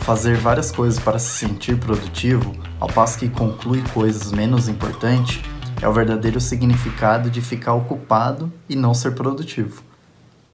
Fazer várias coisas para se sentir produtivo, ao passo que conclui coisas menos importantes, é o verdadeiro significado de ficar ocupado e não ser produtivo.